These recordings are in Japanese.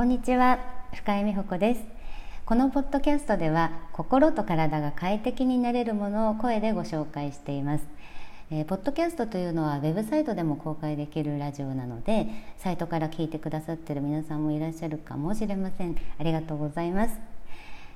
こんにちは深井美穂子です。このポッドキャストでは心と体が快適になれるものを声でご紹介しています。えー、ポッドキャストというのはウェブサイトでも公開できるラジオなのでサイトから聞いてくださってる皆さんもいらっしゃるかもしれません。ありがとうございます。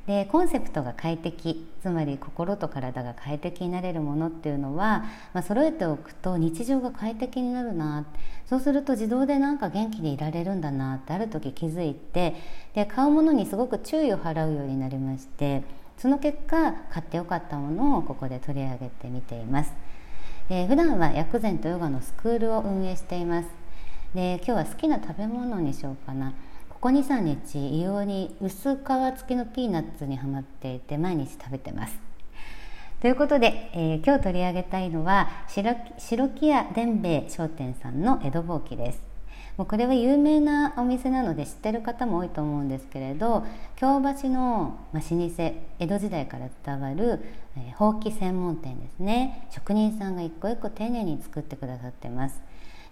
でコンセプトが快適つまり心と体が快適になれるものっていうのは、まあ、揃えておくと日常が快適になるなそうすると自動でなんか元気でいられるんだなってある時気づいてで買うものにすごく注意を払うようになりましてその結果買ってよかったものをここで取り上げてみています。で普段は薬膳とヨガのスクールを運営しています。で今日は好きな食べ物にしようかな。ここ23日異様に薄皮付きのピーナッツにはまっていて毎日食べてます。ということで、えー、今日取り上げたいのは白木屋伝兵衛商店さんの江戸ぼうきです。もうこれは有名なお店なので知ってる方も多いと思うんですけれど京橋の、ま、老舗江戸時代から伝わる、えー、ほうき専門店ですね。職人さんが一個一個丁寧に作ってくださってます。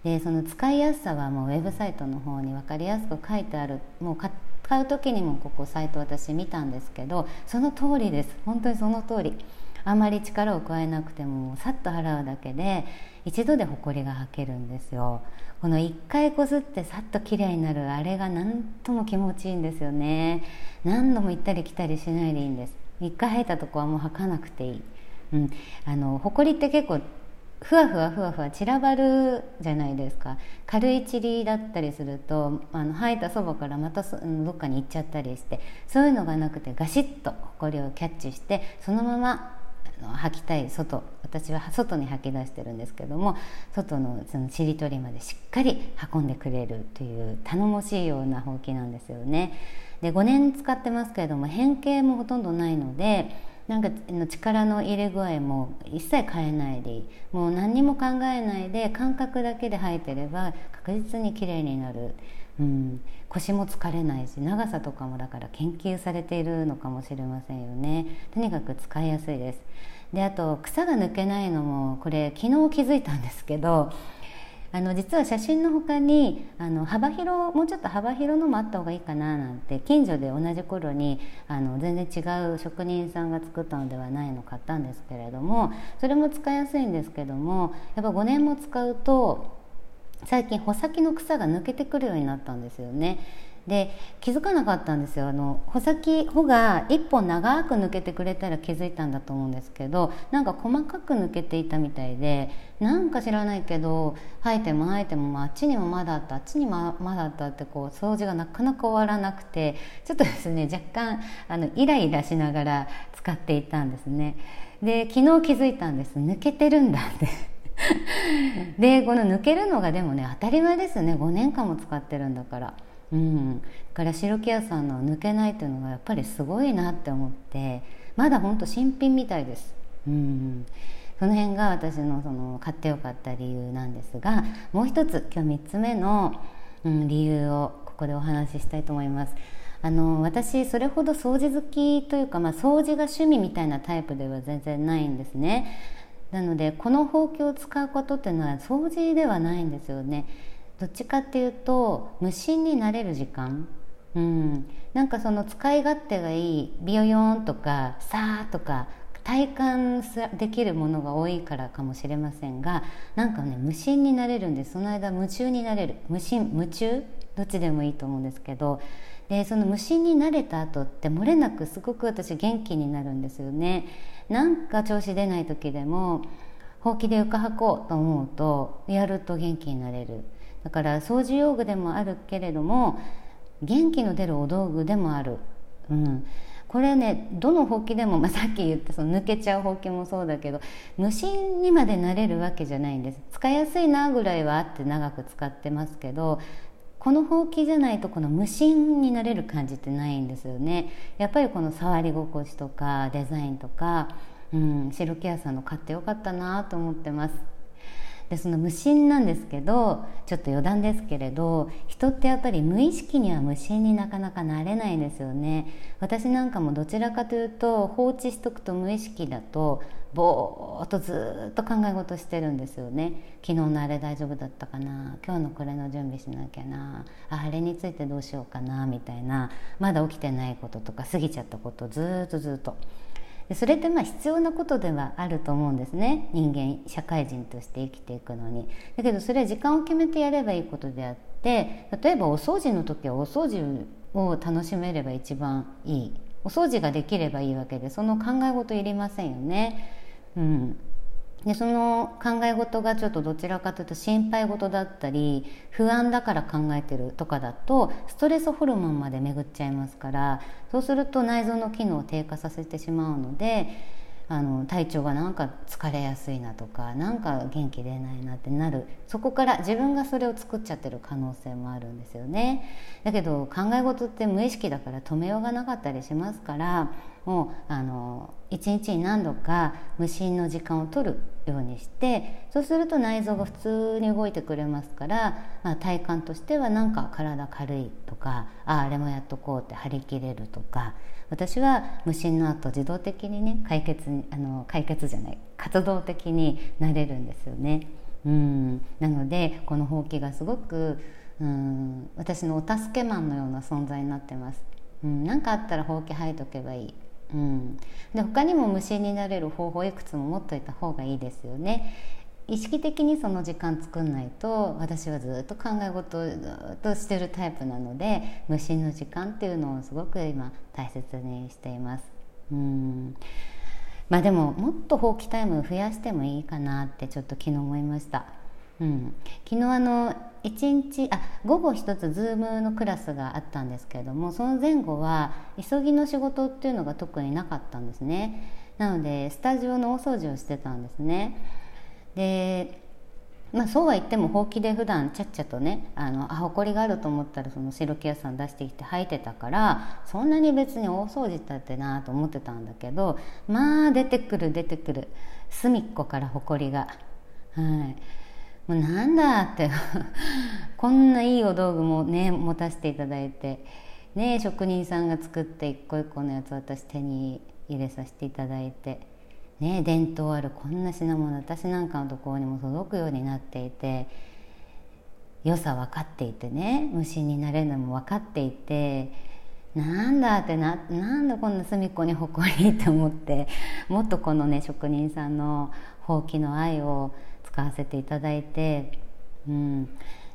でその使いやすさはもうウェブサイトの方に分かりやすく書いてある。もう買う時にもここサイト私見たんですけどその通りです。本当にその通り。あまり力を加えなくてもさっと払うだけで一度でほこりがはけるんですよ。この1回こすってさっときれいになるあれが何とも気持ちいいんですよね。何度も行ったり来たりしないでいいんです。1回吐いたとこはもう吐かなくていい。うん、あのほこりって結構ふわふわふわふわ散らばるじゃないですか軽い塵だったりするとあの吐いたそばからまたどっかに行っちゃったりしてそういうのがなくてガシッとほこりをキャッチしてそのまま吐きたい外私は外に吐き出してるんですけども外のそのちり取りまでしっかり運んでくれるという頼もしいようなほうきなんですよね。で5年使ってますけれども変形もほとんどないのでなんか力の入れ具合も一切変えないでいいもう何にも考えないで感覚だけで吐いてれば確実にきれいになる、うん、腰も疲れないし長さとかもだから研究されているのかもしれませんよね。とにかく使いやすいです。であと草が抜けないのもこれ昨日気づいたんですけどあの実は写真の他にあの幅広もうちょっと幅広のもあった方がいいかななんて近所で同じ頃にあの全然違う職人さんが作ったのではないの買ったんですけれどもそれも使いやすいんですけどもやっぱ5年も使うと最近穂先の草が抜けてくるようになったんですよね。で気づかなかったんですよあの穂先穂が1本長く抜けてくれたら気づいたんだと思うんですけどなんか細かく抜けていたみたいでなんか知らないけど生えても生えてもあっちにもまだあったあっちにもまだあったってこう掃除がなかなか終わらなくてちょっとですね若干あのイライラしながら使っていたんですね。で昨日気づいたんです抜けてるんだってでこの抜けるのがでもね当たり前ですよね5年間も使ってるんだから。うん、だから白木屋さんの抜けないっていうのがやっぱりすごいなって思ってまだほんと新品みたいです。うんその辺が私のその買ってよかった理由なんですがもう一つ今日3つ目の、うん、理由をここでお話ししたいと思います。あの私それほど掃除好きというか、まあ、掃除が趣味みたいなタイプでは全然ないんですねなのでこのほうきを使うことっていうのは掃除ではないんですよねどっちかっていうと無心になれる時間？うん、なんかその使い勝手がいいビヨヨンとかさーとか体感できるものが多いからかもしれませんがなんかね無心になれるんでその間夢中になれる。無心夢中？どっちでもいいと思うんですけど。でその無心になれた後って漏れなくすごく私元気になるんですよね。なんか調子出ない時でもほうきで床履こうと思うとやると元気になれる。だから掃除用具でもあるけれども元気の出るお道具でもある、うん、これねどのほうきでも、まあ、さっき言ったその抜けちゃうほうきもそうだけど無心にまでなれるわけじゃないんです。使いやすいなぐらいはあって長く使ってますけどこのほうきじゃないとこの無心になれる感じってないんですよね。やっぱりこの触り心地とかデザインとか、うん、白木屋さんの買ってよかったなと思ってます。でその無心なんですけどちょっと余談ですけれど人ってやっぱり無意識には無心になかなかなれないですよね。私なんかもどちらかというと放置しとくと無意識だとぼーっとずっと考え事してるんですよね。昨日のあれ大丈夫だったかな今日のこれの準備しなきゃなあれについてどうしようかなみたいな。まだ起きてないこととか過ぎちゃったことずっとずっと。それってまあ必要なことではあると思うんですね。人間社会人として生きていくのに。だけどそれは時間を決めてやればいいことであって例えばお掃除の時はお掃除を楽しめれば一番いい。お掃除ができればいいわけでその考え事いりませんよね。うん。でその考え事がちょっとどちらかというと心配事だったり不安だから考えてるとかだとストレスホルモンまで巡っちゃいますからそうすると内臓の機能を低下させてしまうのであの体調がなんか疲れやすいなとかなんか元気出ないなってなる。そこから自分がそれを作っちゃってる可能性もあるんですよね。だけど考え事って無意識だから止めようがなかったりしますからもうあの一日に何度か無心の時間を取るようにしてそうすると内臓が普通に動いてくれますから、まあ、体感としてはなんか体軽いとかああれもやっとこうって張り切れるとか私は無心の後自動的にね解決あの解決じゃない活動的になれるんですよね。うんなのでこのほうきがすごくうん私のお助けマンのような存在になってます。うん、何かあったらほうき吐いとけばいいうん、で他にも無心になれる方法いくつも持っといた方がいいですよね。意識的にその時間作んないと私はずっと考え事をずっとしてるタイプなので無心の時間っていうのをすごく今大切にしています。うんまあでももっと放棄タイム増やしてもいいかなってちょっと昨日思いました。うん、昨日あの1日あ午後一つ Zoom のクラスがあったんですけれどもその前後は急ぎの仕事っていうのが特になかったんですね。なのでスタジオの大掃除をしてたんですね。でまあ、そうは言ってもほうきで普段ちゃっちゃとねあのあ埃があると思ったらその白木屋さん出してきて履いてたからそんなに別に大掃除だってなと思ってたんだけどまあ出てくる出てくる。隅っこから埃が。はい。もうなんだって。こんないいお道具もね持たせていただいて。ね職人さんが作って一個一個のやつ私手に入れさせていただいて。ね伝統あるこんな品物私なんかのところにも届くようになっていて。良さ分かっていてね虫になれるのも分かっていて。なんだってななんでこんな隅っこに誇りって思って。もっとこのね職人さんのほうきの愛を使わせていただいて、うん、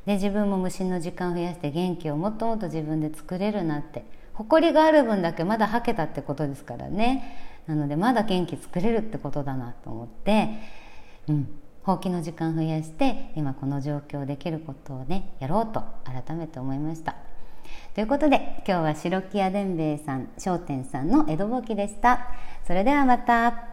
で自分も無心の時間を増やして元気をもっともっと自分で作れるなって誇りがある分だけまだはけたってことですからねなのでまだ元気作れるってことだなと思って、うん、ほうきの時間増やして今この状況できることをねやろうと改めて思いました。ということで今日は白木屋伝兵衛さん商店さんの江戸ぼきでした。それではまた。